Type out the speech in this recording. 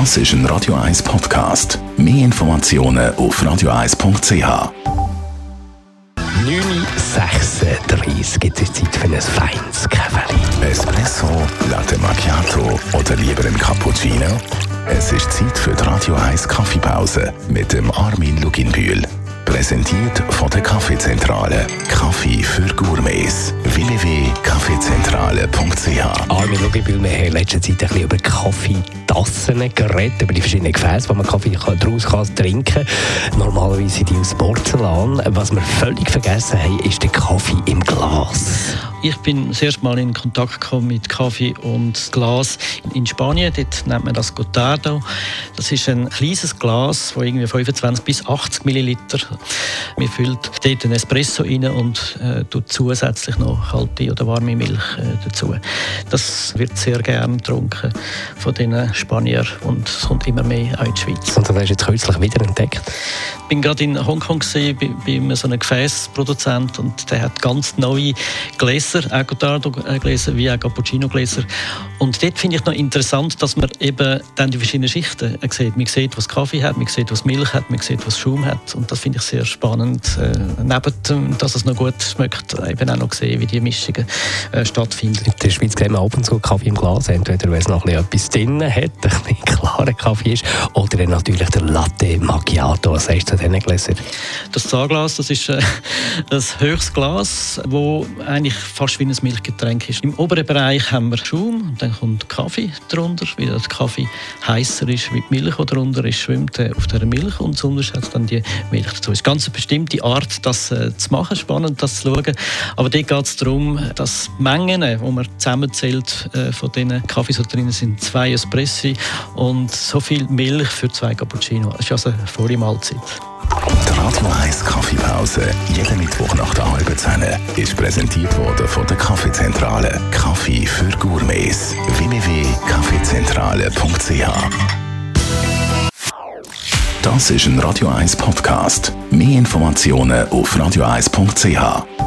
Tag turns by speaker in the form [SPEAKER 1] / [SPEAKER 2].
[SPEAKER 1] Das ist ein Radio 1 Podcast. Mehr Informationen auf radio1.ch.
[SPEAKER 2] 9.36 gibt es Zeit für ein feines Käferli.
[SPEAKER 1] Espresso, Latte Macchiato oder lieber ein Cappuccino? Es ist Zeit für die Radio 1 Kaffeepause mit dem Armin Luginbühl. Präsentiert von der Kaffeezentrale. Kaffee für Gourmets. www.kaffeezentrale.ch
[SPEAKER 2] Armin Luginbühl, wir haben in letzter Zeit ein bisschen über Kaffeetassen geredet, über die verschiedenen Gefäße, wo man Kaffee daraus kann trinken kann. Normalerweise sind die aus Porzellan. Was wir völlig vergessen haben, ist der Kaffee im Glas.
[SPEAKER 3] Ich bin das erste Mal in Kontakt gekommen mit Kaffee und Glas in Spanien. Dort nennt man das Gotardo. Das ist ein kleines Glas, das irgendwie 25 bis 80 Milliliter. Man füllt dort einen Espresso rein und äh, tut zusätzlich noch kalte oder warme Milch äh, dazu. Das wird sehr gerne getrunken von den Spaniern und es kommt immer mehr auch in die Schweiz.
[SPEAKER 2] Und das hast du jetzt kürzlich wieder entdeckt?
[SPEAKER 3] Ich bin gerade in Hongkong gesehen, bei, bei so einem Gefäßproduzent und der hat ganz neue Gläser, auch Gotardo-Gläser wie auch Cappuccino-Gläser. Und dort finde ich noch interessant, dass man eben dann die verschiedenen Schichten sieht. Man sieht, was Kaffee hat, man sieht, was Milch hat, man sieht, was Schaum hat. Und das finde ich sehr spannend. Äh, neben, dass es noch gut schmeckt, eben auch noch sehen, wie die Mischungen äh, stattfinden.
[SPEAKER 2] In der Schweiz sehen wir ab und zu Kaffee im Glas, entweder weil es noch etwas drin hat, ein bisschen Kaffee ist, oder natürlich der Latte Macchiato. Was sagst du zu diesen Gläsern?
[SPEAKER 3] Das Zahnglas, das ist äh, ein höchstes Glas, das eigentlich fast wie ein Milchgetränk ist. Im oberen Bereich haben wir Schaum, dann kommt Kaffee drunter, weil der Kaffee heißer ist wie die Milch, die drunter ist, schwimmt äh, auf der Milch und sonst hat dann die Milch dazu. Es ist ganz eine bestimmte Art, das äh, zu machen, spannend, das zu schauen. Aber dort geht es darum, dass die Mengen, die man zusammenzählt äh, von diesen Kaffees, die drin sind, zwei Espressi und so viel Milch für zwei Cappuccino. Das ist also eine volle Mahlzeit.
[SPEAKER 1] Die Radio 1 Kaffeepause, jeden Mittwoch nach der halben Zehn, ist präsentiert worden von der Kaffeezentrale. Kaffee für Gourmets. www.kaffeezentrale.ch Das ist ein Radio 1 Podcast. Mehr Informationen auf radio1.ch.